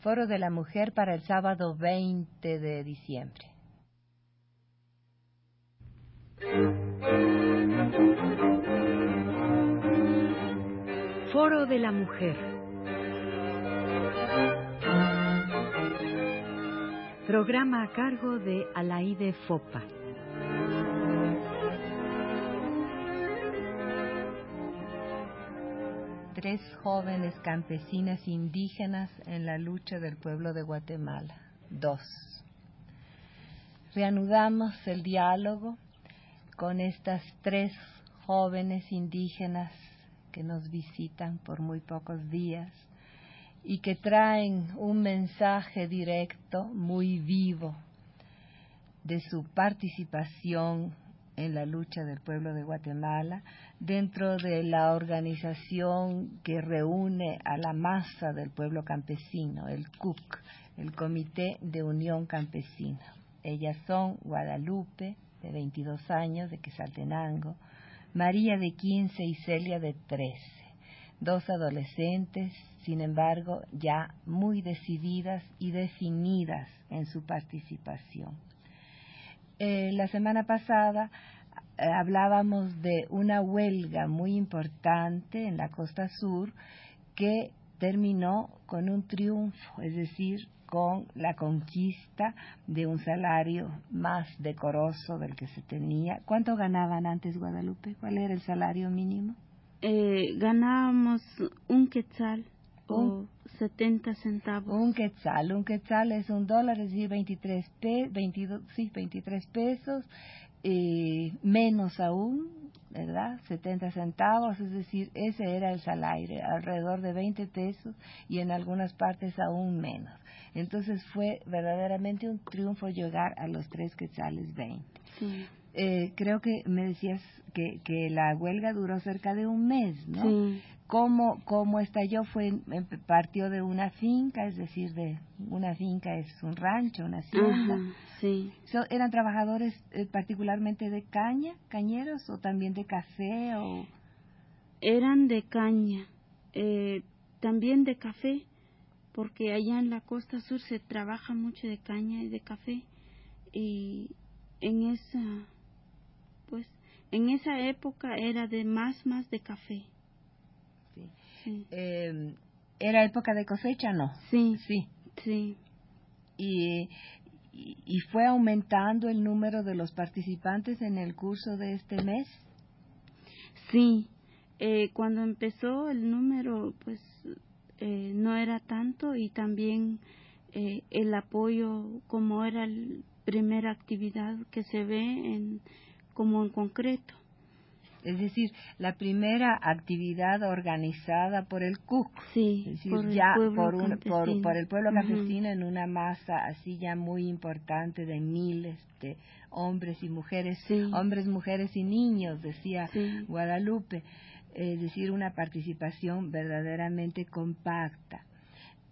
Foro de la Mujer para el sábado 20 de diciembre. Foro de la Mujer. Programa a cargo de Alaide Fopa. Tres jóvenes campesinas indígenas en la lucha del pueblo de Guatemala. Dos. Reanudamos el diálogo con estas tres jóvenes indígenas que nos visitan por muy pocos días y que traen un mensaje directo muy vivo de su participación en la lucha del pueblo de Guatemala dentro de la organización que reúne a la masa del pueblo campesino, el CUC, el Comité de Unión Campesina. Ellas son Guadalupe, de 22 años, de Quesaltenango, María de 15 y Celia de 13, dos adolescentes, sin embargo, ya muy decididas y definidas en su participación. Eh, la semana pasada eh, hablábamos de una huelga muy importante en la costa sur que terminó con un triunfo, es decir, con la conquista de un salario más decoroso del que se tenía. ¿Cuánto ganaban antes Guadalupe? ¿Cuál era el salario mínimo? Eh, ganábamos un quetzal o 70 centavos. Un quetzal, un quetzal es un dólar, es decir, 23, pe 22, sí, 23 pesos, eh, menos aún, ¿verdad? 70 centavos, es decir, ese era el salario, alrededor de 20 pesos y en algunas partes aún menos. Entonces fue verdaderamente un triunfo llegar a los tres quetzales 20. Sí. Eh, creo que me decías que, que la huelga duró cerca de un mes, ¿no? Sí. ¿Cómo, cómo estalló? Fue, em, partió de una finca, es decir, de una finca es un rancho, una hacienda. Sí. So, ¿Eran trabajadores eh, particularmente de caña, cañeros, o también de café? o Eran de caña, eh, también de café, porque allá en la costa sur se trabaja mucho de caña y de café. Y en esa, pues, en esa época era de más, más de café. Sí. Eh, ¿Era época de cosecha, no? Sí, Sí. sí. Y, y, y fue aumentando el número de los participantes en el curso de este mes. Sí, eh, cuando empezó el número, pues eh, no era tanto y también eh, el apoyo, como era la primera actividad que se ve en, como en concreto. Es decir, la primera actividad organizada por el CUC. Sí, Es decir, por el ya pueblo por, un- por, por el pueblo campesino en una masa así ya muy importante de miles de hombres y mujeres, Sí. hombres, mujeres y niños, decía Sí. Guadalupe, es decir, una participación verdaderamente compacta.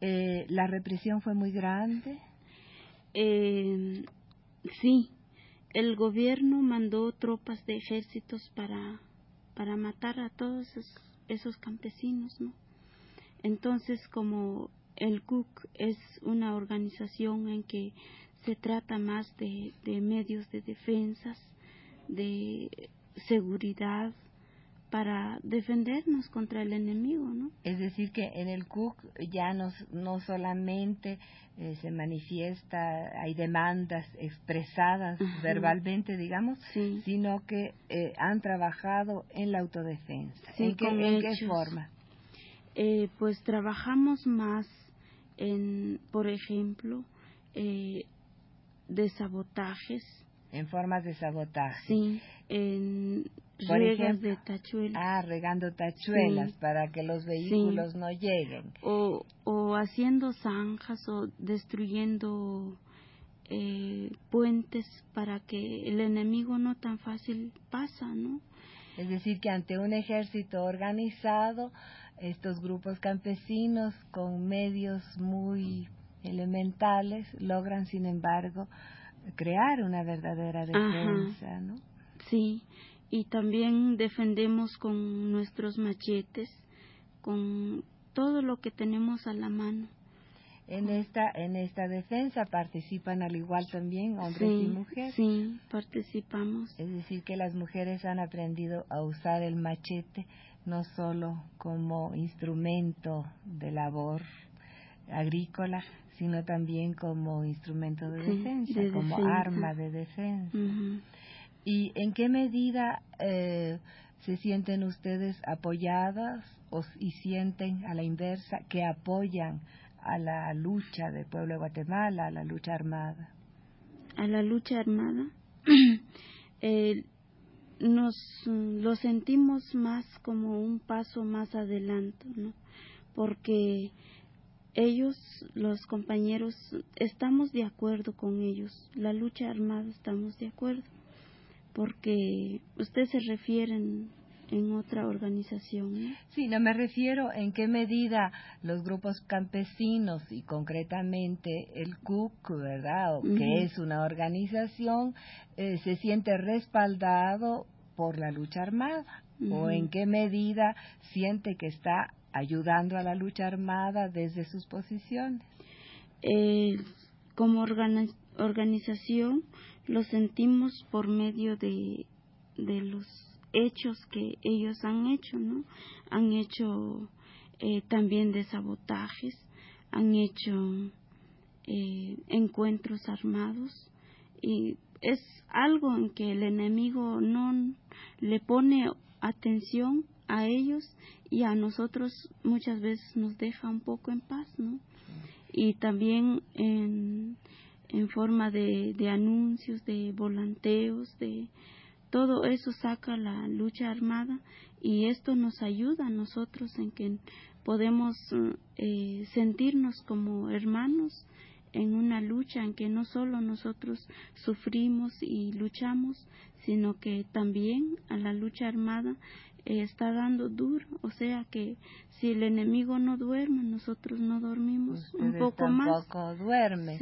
Eh, la represión fue muy grande. Eh, sí, el gobierno mandó tropas de ejércitos para, para matar a todos esos, esos campesinos, ¿no? Entonces, como el CUC es una organización en que se trata más de, de medios de defensas, de seguridad, para defendernos contra el enemigo, ¿no? Es decir, que en el CUC ya no, no solamente eh, se manifiesta, hay demandas expresadas Ajá. verbalmente, digamos, Sí. sino que eh, han trabajado en la autodefensa. Sí, ¿En, qué, en qué forma? Eh, pues trabajamos más en, por ejemplo, eh, de sabotajes, En formas de sabotaje. sí, en riegas de tachuelas Ah, regando tachuelas Sí. para que los vehículos no lleguen. o, o haciendo zanjas o destruyendo eh, puentes para que el enemigo no tan fácil pasa, ¿no? Es decir, que ante un ejército organizado, estos grupos campesinos con medios muy elementales logran, sin embargo, crear una verdadera defensa, ¿no? Sí, y también defendemos con nuestros machetes, con todo lo que tenemos a la mano. En esta, en esta defensa participan al igual también hombres y mujeres. Sí, participamos. Es decir, que las mujeres han aprendido a usar el machete no solo como instrumento de labor agrícola, sino también como instrumento de defensa, como arma de defensa. ¿Y en qué medida eh, se sienten ustedes apoyadas o, y sienten a la inversa que apoyan a la lucha del pueblo de Guatemala, a la lucha armada? A la lucha armada. eh, nos lo sentimos más como un paso más adelante, ¿no? Porque ellos, los compañeros, estamos de acuerdo con ellos. La lucha armada estamos de acuerdo. Porque ustedes se refieren en otra organización. ¿no? Sí, no me refiero en qué medida los grupos campesinos y concretamente el CUC, ¿verdad? Que es una organización, eh, se siente respaldado por la lucha armada. ¿O en qué medida siente que está ayudando a la lucha armada desde sus posiciones? Eh, como organización lo sentimos por medio de, de los hechos que ellos han hecho, ¿no? Han hecho eh, también de sabotajes, han hecho eh, encuentros armados y es algo en que el enemigo no le pone atención a ellos y a nosotros muchas veces nos deja un poco en paz, ¿no? Y también en, forma de, de anuncios, de volanteos, de, todo eso saca la lucha armada y esto nos ayuda a nosotros en que podemos eh, sentirnos como hermanos en una lucha en que no solo nosotros sufrimos y luchamos, sino que también a la lucha armada está dando duro, o sea que si el enemigo no duerme, nosotros no dormimos un poco más. tampoco duerme.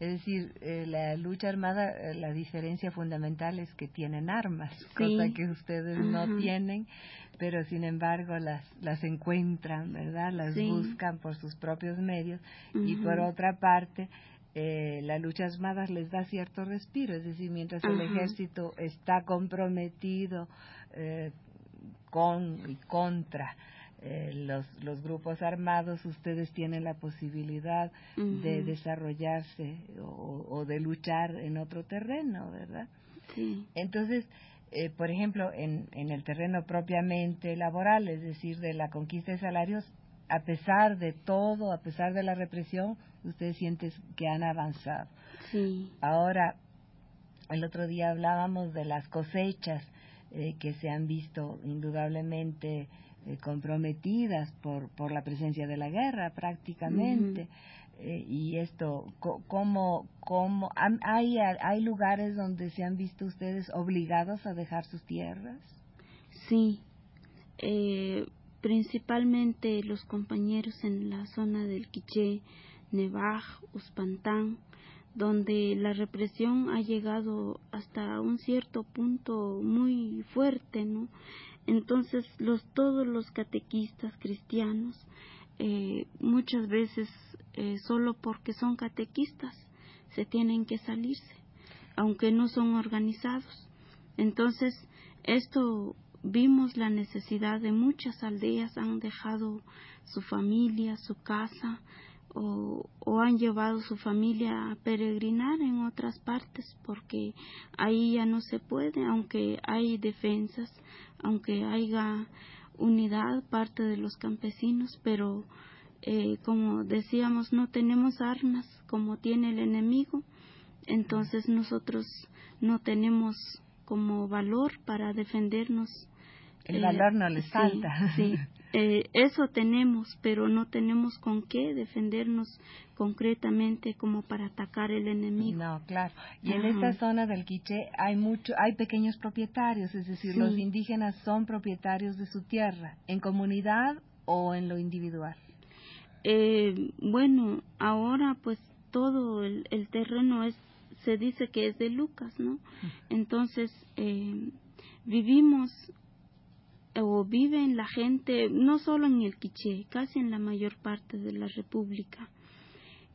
Es decir, eh, la lucha armada, eh, la diferencia fundamental es que tienen armas, cosa que ustedes no tienen, pero sin embargo las, las encuentran, ¿verdad? Las buscan por sus propios medios. Y por otra parte, eh, la lucha armada les da cierto respiro, es decir, mientras el ejército está comprometido eh, con y contra eh, los, los grupos armados, ustedes tienen la posibilidad de desarrollarse o, de luchar en otro terreno, ¿verdad? Sí. Entonces, eh, por ejemplo, en, en el terreno propiamente laboral, es decir, de la conquista de salarios, a pesar de todo, a pesar de la represión, ustedes sienten que han avanzado. Sí. Ahora, el otro día hablábamos de las cosechas eh, que se han visto indudablemente eh, comprometidas por, por la presencia de la guerra prácticamente. Eh, y esto, ¿cómo, cómo hay, hay lugares donde se han visto ustedes obligados a dejar sus tierras? Sí, principalmente los compañeros en la zona del Quiché, Nevaj, Uspantán, donde la represión ha llegado hasta un cierto punto muy fuerte, ¿no? Entonces, los, todos los catequistas cristianos, eh, muchas veces, eh, solo porque son catequistas, se tienen que salirse, aunque no son organizados. Entonces, esto vimos la necesidad de muchas aldeas, han dejado su familia, su casa, o, han llevado su familia a peregrinar en otras partes porque ahí ya no se puede, aunque hay defensas, aunque haya unidad parte de los campesinos, pero eh, como decíamos, no tenemos armas como tiene el enemigo, entonces nosotros no tenemos como valor para defendernos. El valor no les falta. Sí, Eh, eso tenemos, pero no tenemos con qué defendernos concretamente como para atacar el enemigo. No, claro. Y en esta zona del Quiché hay mucho, hay pequeños propietarios, es decir, los indígenas son propietarios de su tierra, en comunidad o en lo individual. Eh, bueno, ahora pues todo el, el, terreno es, se dice que es de Lucas, ¿no? Entonces eh, vivimos o viven la gente, no solo en el Quiché, casi en la mayor parte de la República,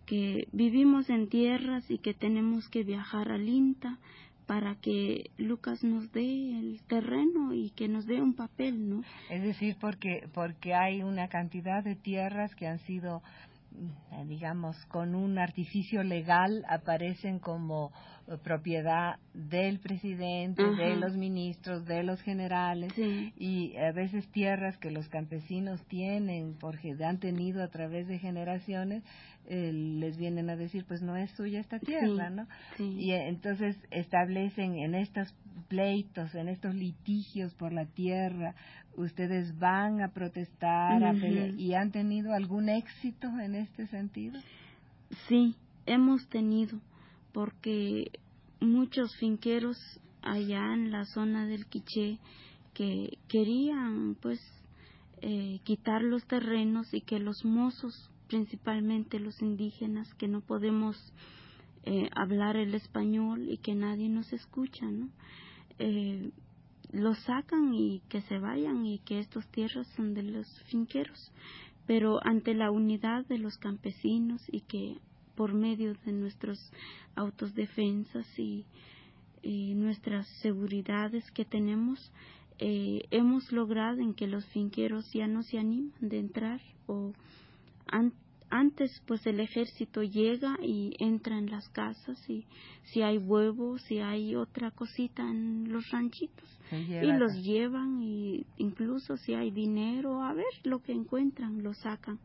que vivimos en tierras y que tenemos que viajar al INTA para que Lucas nos dé el terreno y que nos dé un papel, ¿no? Es decir, porque porque hay una cantidad de tierras que han sido digamos, con un artificio legal aparecen como eh, propiedad del presidente, de los ministros, de los generales y a veces tierras que los campesinos tienen porque han tenido a través de generaciones eh, les vienen a decir pues no es suya esta tierra, ¿no? Y eh, entonces establecen en estos pleitos, en estos litigios por la tierra, ustedes van a protestar y han tenido algún éxito en este sentido. Sí, hemos tenido porque muchos finqueros allá en la zona del Quiché que querían pues eh, quitar los terrenos y que los mozos principalmente los indígenas que no podemos eh, hablar el español y que nadie nos escucha, ¿no? Eh, los sacan y que se vayan y que estas tierras son de los finqueros, pero ante la unidad de los campesinos y que por medio de nuestros autodefensas y, y nuestras seguridades que tenemos, eh, hemos logrado en que los finqueros ya no se animan de entrar o antes pues el ejército llega y entra en las casas y si hay huevos, si hay otra cosita en los ranchitos. Y los llevan y incluso si hay dinero, a ver lo que encuentran, lo sacan.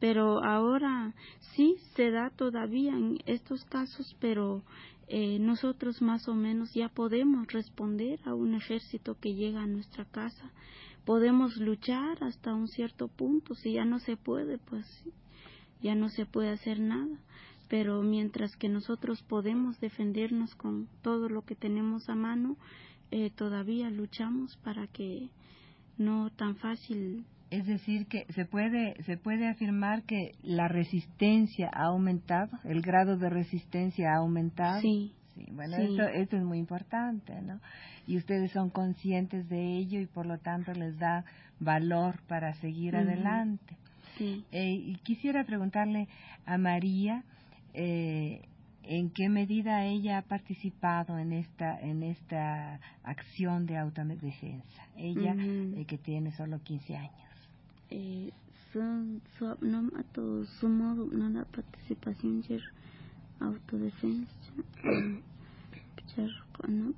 Pero ahora sí se da todavía en estos casos, pero eh, nosotros más o menos ya podemos responder a un ejército que llega a nuestra casa podemos luchar hasta un cierto punto, si ya no se puede, pues ya no se puede hacer nada, pero mientras que nosotros podemos defendernos con todo lo que tenemos a mano, eh, todavía luchamos para que no tan fácil es decir que se puede se puede afirmar que la resistencia ha aumentado el grado de resistencia ha aumentado. Sí bueno, Esto, es muy importante, ¿no? Y ustedes son conscientes de ello y por lo tanto les da valor para seguir adelante. Sí. Eh, y quisiera preguntarle a María eh, en qué medida ella ha participado en esta en esta acción de autodefensa. Ella eh, que tiene solo 15 años. Eh, son, no su modo, no la participación autodefensa no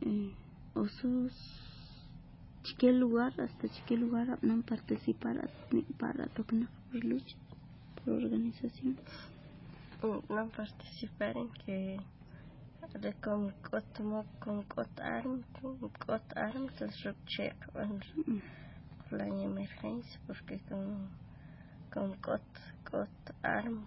eh, osos chique lugar hasta chique lugar no participar para tocar por lucha por organización no participar en que de con cotmo con cot arm con cot arm se check la emergencia porque con con cot cot arm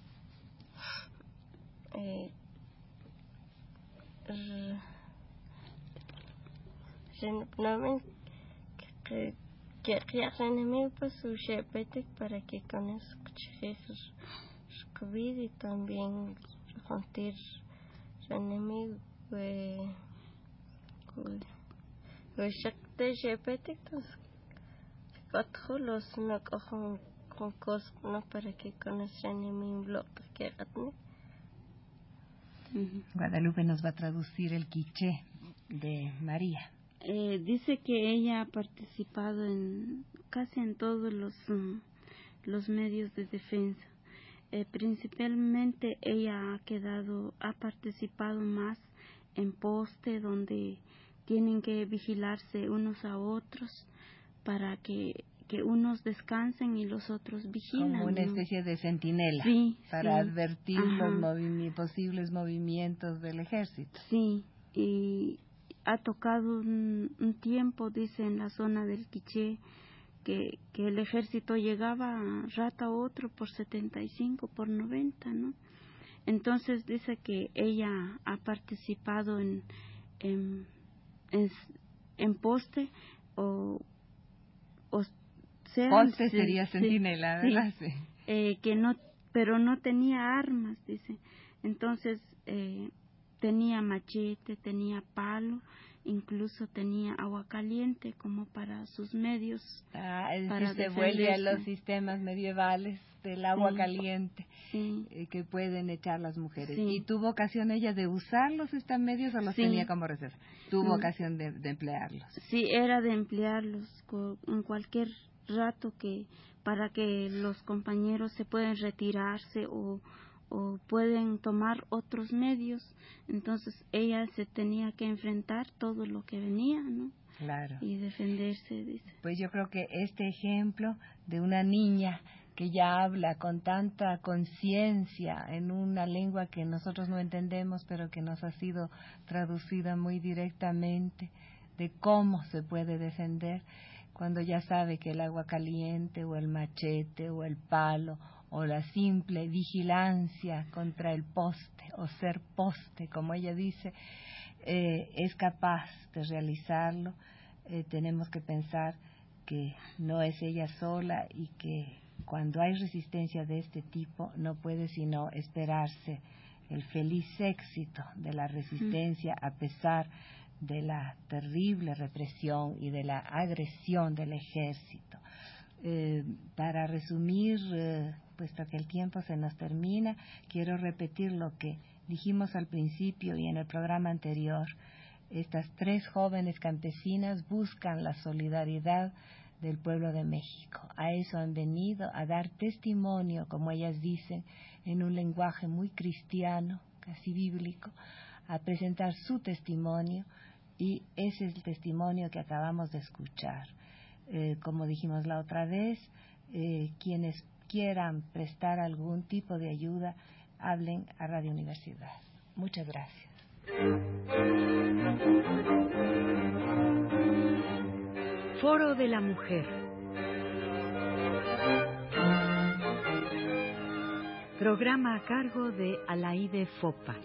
eh no que que que enemigo pues su shepetek para que con eso COVID y también sentir enemigo pues entonces Katjo los no cojan con cosas no para que conozcan mi blog que Guadalupe nos va a traducir el quiché de María. Eh, dice que ella ha participado en casi en todos los, mm, los medios de defensa. Eh, principalmente ella ha quedado, ha participado más en poste donde tienen que vigilarse unos a otros para que que unos descansen y los otros vigilan. Como una especie de centinela para advertir los posibles movimientos del ejército. Sí, y ha tocado un, tiempo, dice, en la zona del Quiché, que, que el ejército llegaba rata a otro por 75, por 90, ¿no? Entonces dice que ella ha participado en, en, en, poste o, o sea, poste sería centinela, ¿verdad? Sí, eh, que no, pero no tenía armas, dice. Entonces eh, tenía machete, tenía palo incluso tenía agua caliente como para sus medios. Ah, es decir, se vuelve a los sistemas medievales del agua caliente eh, que pueden echar las mujeres. ¿Y tuvo ocasión ella de usarlos estos medios o los tenía como reserva? Tuvo mm. ocasión de, emplearlos. Sí, era de emplearlos en cualquier rato que para que los compañeros se puedan retirarse o o pueden tomar otros medios. Entonces ella se tenía que enfrentar todo lo que venía, ¿no? Claro. Y defenderse, dice. Pues yo creo que este ejemplo de una niña que ya habla con tanta conciencia en una lengua que nosotros no entendemos, pero que nos ha sido traducida muy directamente, de cómo se puede defender cuando ya sabe que el agua caliente o el machete o el palo o la simple vigilancia contra el poste o ser poste, como ella dice, eh, es capaz de realizarlo, eh, tenemos que pensar que no es ella sola y que cuando hay resistencia de este tipo no puede sino esperarse el feliz éxito de la resistencia a pesar de la terrible represión y de la agresión del ejército. Eh, para resumir, eh, puesto que el tiempo se nos termina, quiero repetir lo que dijimos al principio y en el programa anterior. Estas tres jóvenes campesinas buscan la solidaridad del pueblo de México. A eso han venido, a dar testimonio, como ellas dicen, en un lenguaje muy cristiano, casi bíblico, a presentar su testimonio y ese es el testimonio que acabamos de escuchar. Eh, como dijimos la otra vez, eh, quienes quieran prestar algún tipo de ayuda, hablen a Radio Universidad. Muchas gracias. Foro de la Mujer. Programa a cargo de Alaide Fopa.